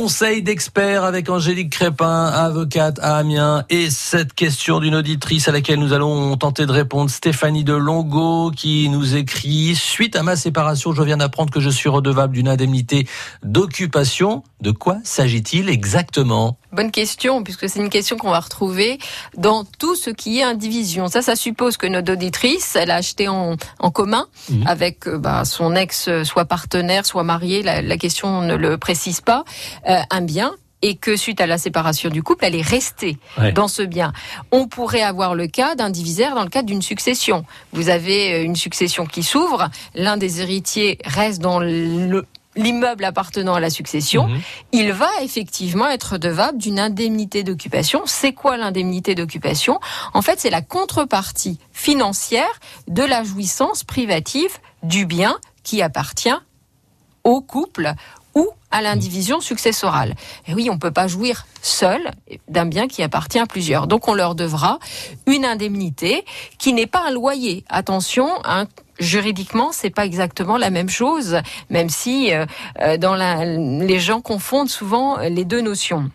Conseil d'experts avec Angélique Crépin, avocate à Amiens. Et cette question d'une auditrice à laquelle nous allons tenter de répondre, Stéphanie de Longo, qui nous écrit Suite à ma séparation, je viens d'apprendre que je suis redevable d'une indemnité d'occupation. De quoi s'agit-il exactement? Bonne question, puisque c'est une question qu'on va retrouver dans tout ce qui est indivision. Ça, ça suppose que notre auditrice, elle a acheté en, en commun mmh. avec euh, bah, son ex, soit partenaire, soit marié, la, la question ne le précise pas, euh, un bien et que suite à la séparation du couple, elle est restée Ouais. dans ce bien. On pourrait avoir le cas d'un divisaire dans le cadre d'une succession. Vous avez euh, une succession qui s'ouvre, l'un des héritiers reste dans le l'immeuble appartenant à la succession, Mhm. il va effectivement être redevable d'une indemnité d'occupation. C'est quoi l'indemnité d'occupation? En fait, c'est la contrepartie financière de la jouissance privative du bien qui appartient au couple ou à l'indivision successorale. Et oui, on ne peut pas jouir seul d'un bien qui appartient à plusieurs. Donc on leur devra une indemnité qui n'est pas un loyer. Attention, hein, juridiquement, c'est pas exactement la même chose, même si euh, euh, dans la, les gens confondent souvent les deux notions.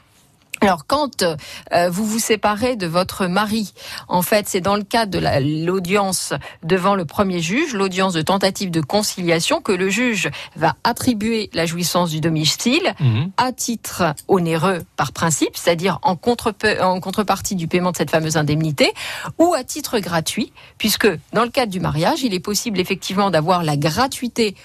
Alors quand euh, vous vous séparez de votre mari, en fait, c'est dans le cadre de la- l'audience devant le premier juge, l'audience de tentative de conciliation, que le juge va attribuer la jouissance du domicile Mhm. à titre onéreux par principe, c'est-à-dire en, en contrepartie du paiement de cette fameuse indemnité, ou à titre gratuit, puisque dans le cadre du mariage, il est possible effectivement d'avoir la gratuité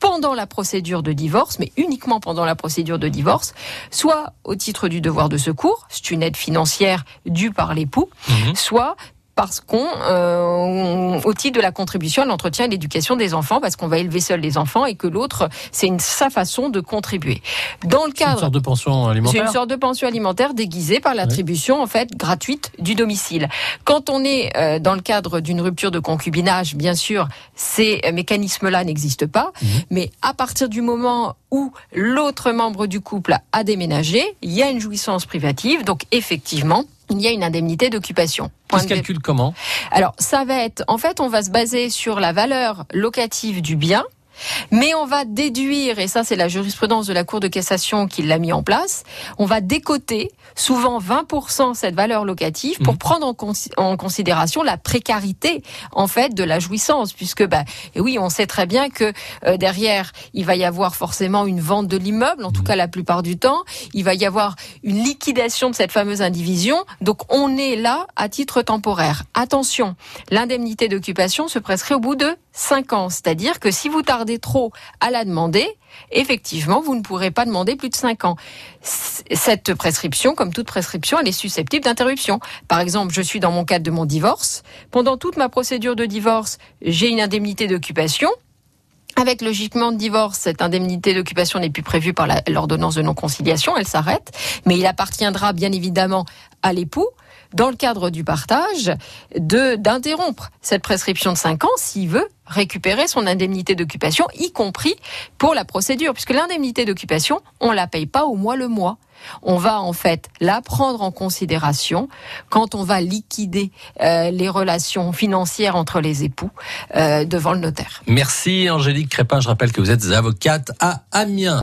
pendant la procédure de divorce, mais uniquement pendant la procédure de divorce, soit au titre du devoir de secours, c'est une aide financière due par l'époux, Mhm. soit parce qu'on, euh, au titre de la contribution à l'entretien et l'éducation des enfants, parce qu'on va élever seul les enfants et que l'autre, c'est une, sa façon de contribuer. Dans le C'est une cadre sorte de pension c'est alimentaire. une sorte de pension alimentaire déguisée par l'attribution en fait gratuite du domicile. Quand on est euh, dans le cadre d'une rupture de concubinage, bien sûr, ces mécanismes-là n'existent pas. Mhm. Mais à partir du moment où l'autre membre du couple a déménagé, il y a une jouissance privative. Donc effectivement, il y a une indemnité d'occupation. Point se calcule comment? Alors, ça va être, en fait, on va se baser sur la valeur locative du bien, mais on va déduire, et ça c'est la jurisprudence de la Cour de cassation qui l'a mis en place, on va décoter souvent 20% cette valeur locative pour Mhm. prendre en, cons- en considération la précarité en fait de la jouissance, puisque bah, et oui, on sait très bien que euh, derrière il va y avoir forcément une vente de l'immeuble, en tout cas la plupart du temps, il va y avoir une liquidation de cette fameuse indivision, donc on est là à titre temporaire. Attention, l'indemnité d'occupation se prescrit au bout de 5 ans. C'est-à-dire que si vous tardez trop à la demander, effectivement, vous ne pourrez pas demander plus de 5 ans. Cette prescription, comme toute prescription, elle est susceptible d'interruption. Par exemple, je suis dans mon cadre de mon divorce. Pendant toute ma procédure de divorce, j'ai une indemnité d'occupation. Avec le jugement de divorce, cette indemnité d'occupation n'est plus prévue par l'ordonnance de non-conciliation, elle s'arrête, mais il appartiendra bien évidemment à l'époux, dans le cadre du partage, d'interrompre cette prescription de 5 ans s'il veut récupérer son indemnité d'occupation, y compris pour la procédure, puisque l'indemnité d'occupation, on la paye pas au mois le mois. On va en fait la prendre en considération quand on va liquider euh, les relations financières entre les époux euh, devant le notaire. Merci Angélique Crépin. Je rappelle que vous êtes avocate à Amiens.